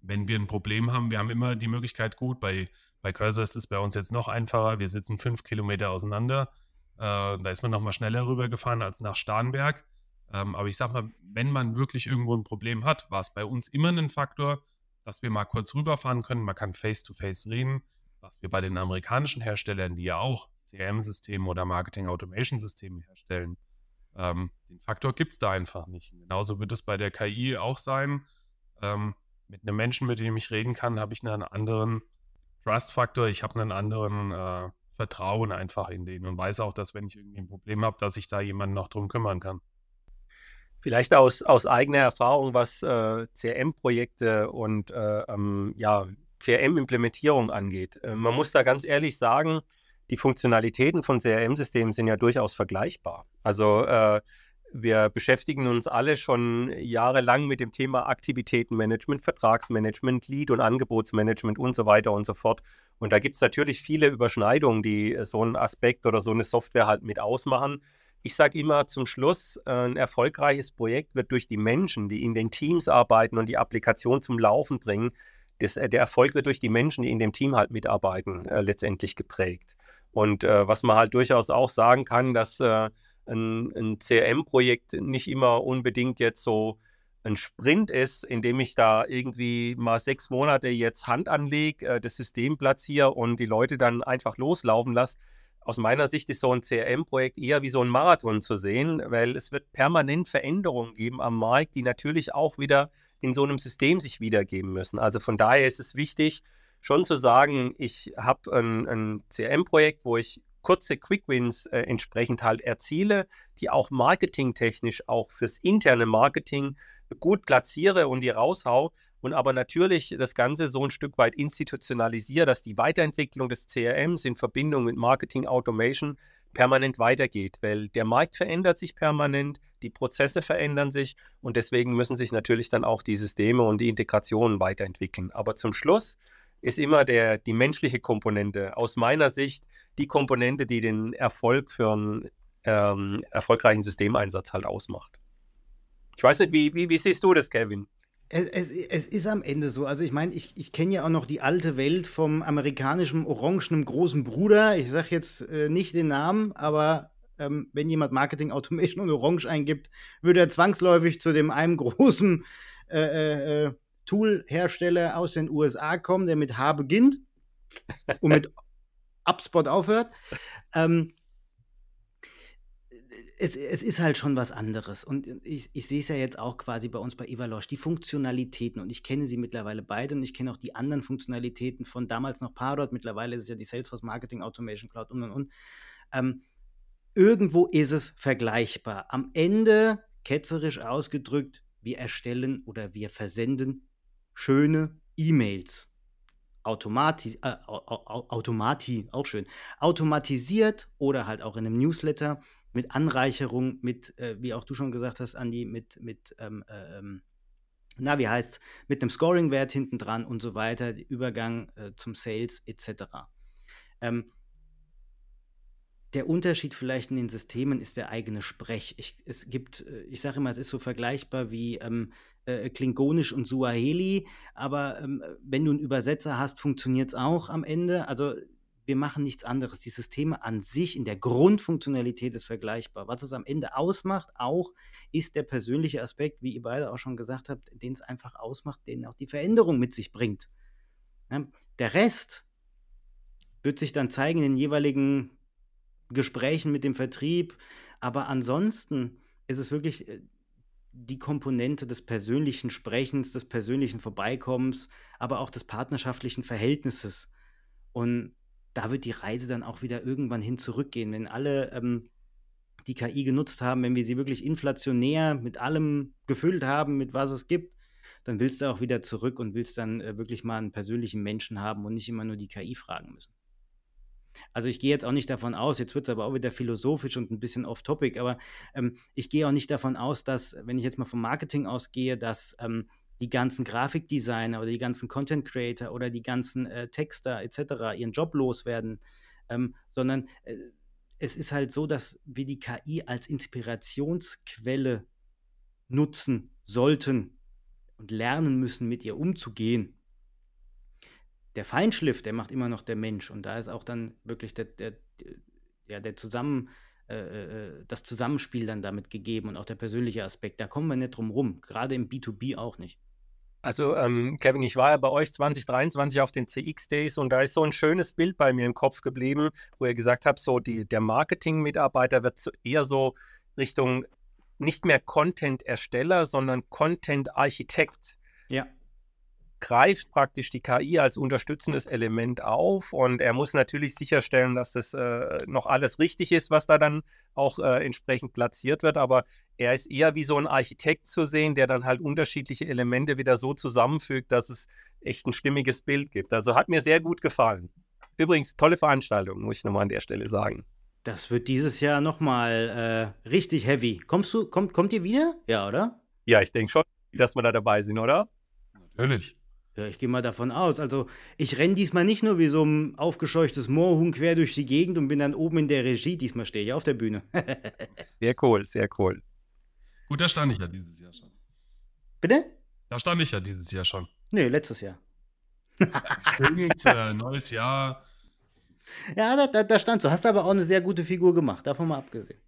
wenn wir ein Problem haben, wir haben immer die Möglichkeit, gut, bei bei Cursor ist es bei uns jetzt noch einfacher. Wir sitzen fünf Kilometer auseinander. Äh, da ist man nochmal schneller rübergefahren als nach Starnberg. Ähm, aber ich sag mal, wenn man wirklich irgendwo ein Problem hat, war es bei uns immer ein Faktor, dass wir mal kurz rüberfahren können. Man kann face-to-face -face reden, was wir bei den amerikanischen Herstellern, die ja auch CRM-Systeme oder Marketing-Automation-Systeme herstellen, ähm, den Faktor gibt es da einfach nicht. Genauso wird es bei der KI auch sein. Ähm, mit einem Menschen, mit dem ich reden kann, habe ich einen anderen Trust-Faktor, ich habe einen anderen äh, Vertrauen einfach in den und weiß auch, dass wenn ich irgendwie ein Problem habe, dass ich da jemanden noch drum kümmern kann. Vielleicht aus, aus eigener Erfahrung, was äh, CRM-Projekte und äh, ähm, ja, CRM-Implementierung angeht. Äh, man muss da ganz ehrlich sagen, die Funktionalitäten von CRM-Systemen sind ja durchaus vergleichbar. Also äh, wir beschäftigen uns alle schon jahrelang mit dem Thema Aktivitätenmanagement, Vertragsmanagement, Lead- und Angebotsmanagement und so weiter und so fort. Und da gibt es natürlich viele Überschneidungen, die so einen Aspekt oder so eine Software halt mit ausmachen. Ich sage immer zum Schluss, äh, ein erfolgreiches Projekt wird durch die Menschen, die in den Teams arbeiten und die Applikation zum Laufen bringen, das, äh, der Erfolg wird durch die Menschen, die in dem Team halt mitarbeiten, äh, letztendlich geprägt. Und äh, was man halt durchaus auch sagen kann, dass äh, ein, ein CRM-Projekt nicht immer unbedingt jetzt so ein Sprint ist, in dem ich da irgendwie mal sechs Monate jetzt Hand anlege, äh, das System platziere und die Leute dann einfach loslaufen lasse. Aus meiner Sicht ist so ein CRM-Projekt eher wie so ein Marathon zu sehen, weil es wird permanent Veränderungen geben am Markt, die natürlich auch wieder in so einem System sich wiedergeben müssen. Also von daher ist es wichtig, schon zu sagen, ich habe ein, ein CRM-Projekt, wo ich kurze Quick Wins äh, entsprechend halt erziele, die auch marketingtechnisch, auch fürs interne Marketing gut platziere und die raushau und aber natürlich das Ganze so ein Stück weit institutionalisiere, dass die Weiterentwicklung des CRMs in Verbindung mit Marketing Automation permanent weitergeht, weil der Markt verändert sich permanent, die Prozesse verändern sich und deswegen müssen sich natürlich dann auch die Systeme und die Integrationen weiterentwickeln. Aber zum Schluss ist immer der, die menschliche Komponente aus meiner Sicht die Komponente, die den Erfolg für einen ähm, erfolgreichen Systemeinsatz halt ausmacht. Ich weiß nicht, wie, wie, wie siehst du das, Kevin? Es, es, es, ist am Ende so. Also ich meine, ich, ich kenne ja auch noch die alte Welt vom amerikanischen orangenen großen Bruder. Ich sage jetzt äh, nicht den Namen, aber ähm, wenn jemand Marketing Automation und Orange eingibt, würde er zwangsläufig zu dem einen großen äh, äh, äh Tool-Hersteller aus den USA kommen, der mit H beginnt und mit HubSpot aufhört. Ähm, es, es, ist halt schon was anderes. Und ich, ich sehe es ja jetzt auch quasi bei uns bei Evalosh, die Funktionalitäten. Und ich kenne sie mittlerweile beide und ich kenne auch die anderen Funktionalitäten von damals noch Pardot. Mittlerweile ist es ja die Salesforce Marketing Automation Cloud und und und. Ähm, irgendwo ist es vergleichbar. Am Ende, ketzerisch ausgedrückt, wir erstellen oder wir versenden schöne E-Mails. Automati, äh, Automati, auch schön, automatisiert oder halt auch in einem Newsletter mit Anreicherung, mit, äh, wie auch du schon gesagt hast, Andi, mit, mit ähm, äh, ähm, na, wie heißt mit einem Scoring-Wert hinten dran und so weiter, Übergang äh, zum Sales etc. Ähm, der Unterschied vielleicht in den Systemen ist der eigene Sprech. Ich, es gibt, äh, ich sage immer, es ist so vergleichbar wie ähm, äh, Klingonisch und Suaheli, aber ähm, wenn du einen Übersetzer hast, funktioniert es auch am Ende. Also wir machen nichts anderes. Die Systeme an sich in der Grundfunktionalität ist vergleichbar. Was es am Ende ausmacht, auch ist der persönliche Aspekt, wie ihr beide auch schon gesagt habt, den es einfach ausmacht, den auch die Veränderung mit sich bringt. Ja, der Rest wird sich dann zeigen in den jeweiligen Gesprächen mit dem Vertrieb. Aber ansonsten ist es wirklich äh, die Komponente des persönlichen Sprechens, des persönlichen Vorbeikommens, aber auch des partnerschaftlichen Verhältnisses. Und da wird die Reise dann auch wieder irgendwann hin zurückgehen. Wenn alle ähm, die KI genutzt haben, wenn wir sie wirklich inflationär mit allem gefüllt haben, mit was es gibt, dann willst du auch wieder zurück und willst dann äh, wirklich mal einen persönlichen Menschen haben und nicht immer nur die KI fragen müssen. Also ich gehe jetzt auch nicht davon aus, jetzt wird es aber auch wieder philosophisch und ein bisschen off-topic, aber ähm, ich gehe auch nicht davon aus, dass, wenn ich jetzt mal vom Marketing ausgehe, dass ähm, die ganzen Grafikdesigner oder die ganzen Content Creator oder die ganzen äh, Texter etc. ihren Job loswerden, ähm, sondern äh, es ist halt so, dass wir die KI als Inspirationsquelle nutzen sollten und lernen müssen, mit ihr umzugehen der Feinschliff, der macht immer noch der Mensch. Und da ist auch dann wirklich der, der, ja, der Zusammen, äh, äh, das Zusammenspiel dann damit gegeben und auch der persönliche Aspekt. Da kommen wir nicht drum rum, gerade im B2B auch nicht. Also, ähm, Kevin, ich war ja bei euch 2023 auf den CX Days und da ist so ein schönes Bild bei mir im Kopf geblieben, wo ihr gesagt habt, so die, der Marketing-Mitarbeiter wird so eher so Richtung nicht mehr Content-Ersteller, sondern Content-Architekt. Ja greift praktisch die KI als unterstützendes Element auf und er muss natürlich sicherstellen, dass das äh, noch alles richtig ist, was da dann auch äh, entsprechend platziert wird, aber er ist eher wie so ein Architekt zu sehen, der dann halt unterschiedliche Elemente wieder so zusammenfügt, dass es echt ein stimmiges Bild gibt. Also hat mir sehr gut gefallen. Übrigens, tolle Veranstaltung, muss ich nochmal an der Stelle sagen. Das wird dieses Jahr nochmal äh, richtig heavy. Kommst du, kommt, kommt ihr wieder? Ja, oder? Ja, ich denke schon, dass wir da dabei sind, oder? Natürlich. Ja, ich gehe mal davon aus. Also, ich renne diesmal nicht nur wie so ein aufgescheuchtes Moorhuhn quer durch die Gegend und bin dann oben in der Regie. Diesmal stehe ich auf der Bühne. sehr cool, sehr cool. Gut, da stand ich ja dieses Jahr schon. Bitte? Da stand ich ja dieses Jahr schon. Nee, letztes Jahr. Stimmt, äh, neues Jahr. Ja, da, da, da stand so. Hast aber auch eine sehr gute Figur gemacht, davon mal abgesehen.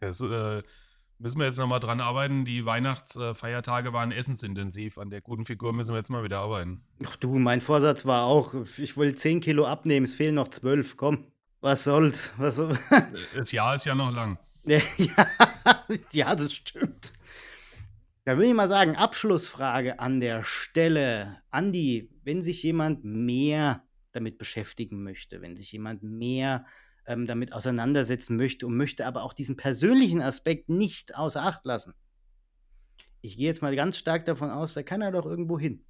Das, äh, müssen wir jetzt nochmal dran arbeiten. Die Weihnachtsfeiertage waren essensintensiv. An der guten Figur müssen wir jetzt mal wieder arbeiten. Ach du, mein Vorsatz war auch, ich will 10 Kilo abnehmen, es fehlen noch 12. Komm, was soll's? Was soll... Das Jahr ist ja noch lang. ja, ja, das stimmt. Da würde ich mal sagen, Abschlussfrage an der Stelle. Andi, wenn sich jemand mehr damit beschäftigen möchte, wenn sich jemand mehr ähm, damit auseinandersetzen möchte und möchte aber auch diesen persönlichen Aspekt nicht außer Acht lassen. Ich gehe jetzt mal ganz stark davon aus, da kann er doch irgendwo hin.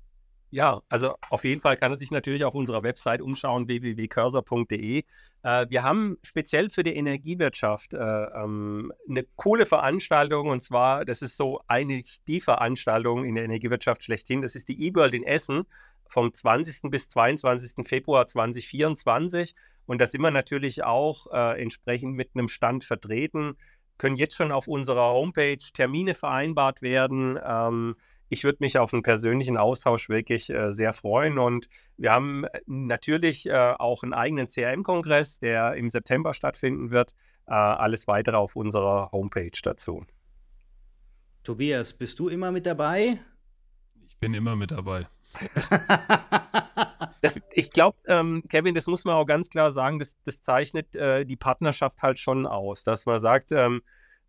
Ja, also auf jeden Fall kann er sich natürlich auf unserer Website umschauen, www.cursor.de. Äh, wir haben speziell für die Energiewirtschaft äh, ähm, eine coole Veranstaltung und zwar, das ist so eigentlich die Veranstaltung in der Energiewirtschaft schlechthin, das ist die eWorld in Essen vom 20. bis 22. Februar 2024. Und da sind wir natürlich auch äh, entsprechend mit einem Stand vertreten, können jetzt schon auf unserer Homepage Termine vereinbart werden. Ähm, ich würde mich auf einen persönlichen Austausch wirklich äh, sehr freuen. Und wir haben äh, natürlich äh, auch einen eigenen CRM-Kongress, der im September stattfinden wird. Äh, alles weitere auf unserer Homepage dazu. Tobias, bist du immer mit dabei? Ich bin immer mit dabei. das, ich glaube, ähm, Kevin, das muss man auch ganz klar sagen, das, das zeichnet äh, die Partnerschaft halt schon aus, dass man sagt, ähm,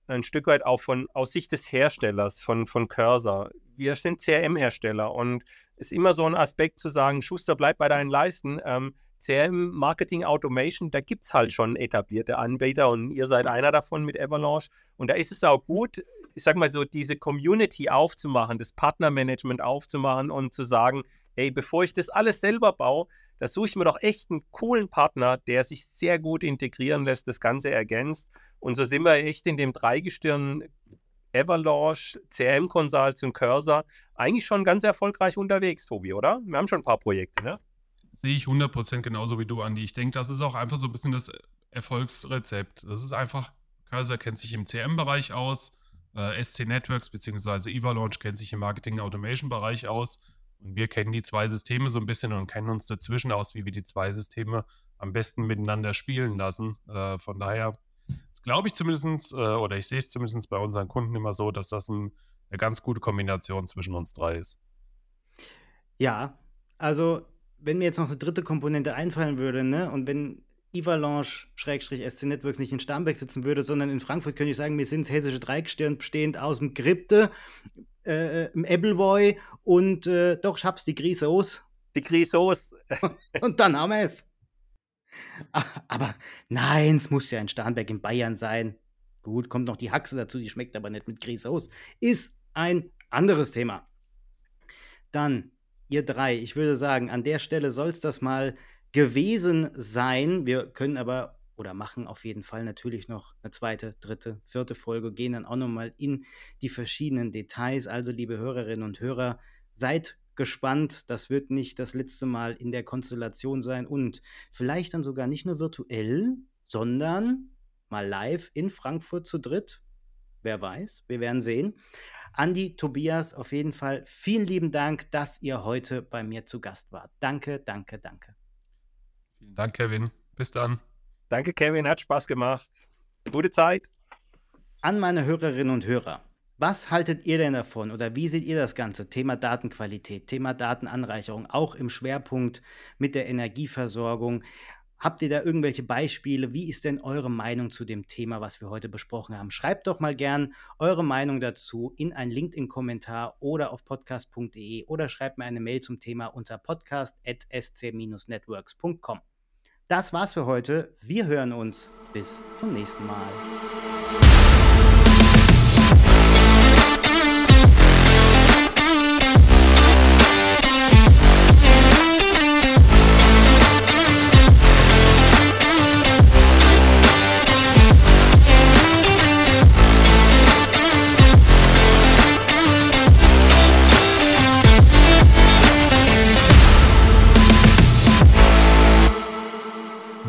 ein Stück weit auch von aus Sicht des Herstellers, von, von Cursor. Wir sind CRM-Hersteller und es ist immer so ein Aspekt zu sagen, Schuster, bleib bei deinen Leisten. Ähm, CRM Marketing Automation, da gibt es halt schon etablierte Anbieter und ihr seid einer davon mit Avalanche. Und da ist es auch gut, ich sag mal so, diese Community aufzumachen, das Partnermanagement aufzumachen und zu sagen, hey, bevor ich das alles selber baue, da suche ich mir doch echt einen coolen Partner, der sich sehr gut integrieren lässt, das Ganze ergänzt. Und so sind wir echt in dem Dreigestirn Avalanche, CRM Consults und Cursor eigentlich schon ganz erfolgreich unterwegs, Tobi, oder? Wir haben schon ein paar Projekte, ne? Sehe ich 100% genauso wie du, Andi. Ich denke, das ist auch einfach so ein bisschen das Erfolgsrezept. Das ist einfach, Cursor kennt sich im CM-Bereich aus, äh, SC Networks bzw. Evalanche kennt sich im Marketing-Automation-Bereich aus. Und wir kennen die zwei Systeme so ein bisschen und kennen uns dazwischen aus, wie wir die zwei Systeme am besten miteinander spielen lassen. Äh, von daher glaube ich zumindest, äh, oder ich sehe es zumindest bei unseren Kunden immer so, dass das ein, eine ganz gute Kombination zwischen uns drei ist. Ja, also wenn mir jetzt noch eine dritte Komponente einfallen würde, ne, und wenn Ivalanche-SC Networks nicht in Starnberg sitzen würde, sondern in Frankfurt, könnte ich sagen, wir sind das hessische Dreigestirn, bestehend aus dem Gripte, äh, dem Appleboy und äh, doch, ich hab's, die Grisos. Die Grisos. und dann haben wir es. Aber nein, es muss ja in Starnberg in Bayern sein. Gut, kommt noch die Haxe dazu, die schmeckt aber nicht mit Grisos. Ist ein anderes Thema. Dann, ihr drei, ich würde sagen, an der Stelle soll es das mal gewesen sein. Wir können aber oder machen auf jeden Fall natürlich noch eine zweite, dritte, vierte Folge, gehen dann auch nochmal in die verschiedenen Details. Also, liebe Hörerinnen und Hörer, seid gespannt. Das wird nicht das letzte Mal in der Konstellation sein und vielleicht dann sogar nicht nur virtuell, sondern mal live in Frankfurt zu dritt. Wer weiß, wir werden sehen. Andi, Tobias, auf jeden Fall vielen lieben Dank, dass ihr heute bei mir zu Gast wart. Danke, danke, danke. Vielen Dank, Kevin. Bis dann. Danke, Kevin. Hat Spaß gemacht. Gute Zeit. An meine Hörerinnen und Hörer. Was haltet ihr denn davon oder wie seht ihr das Ganze? Thema Datenqualität, Thema Datenanreicherung, auch im Schwerpunkt mit der Energieversorgung. Habt ihr da irgendwelche Beispiele? Wie ist denn eure Meinung zu dem Thema, was wir heute besprochen haben? Schreibt doch mal gern eure Meinung dazu in einen LinkedIn-Kommentar oder auf podcast.de oder schreibt mir eine Mail zum Thema unter podcast.sc-networks.com. Das war's für heute. Wir hören uns. Bis zum nächsten Mal.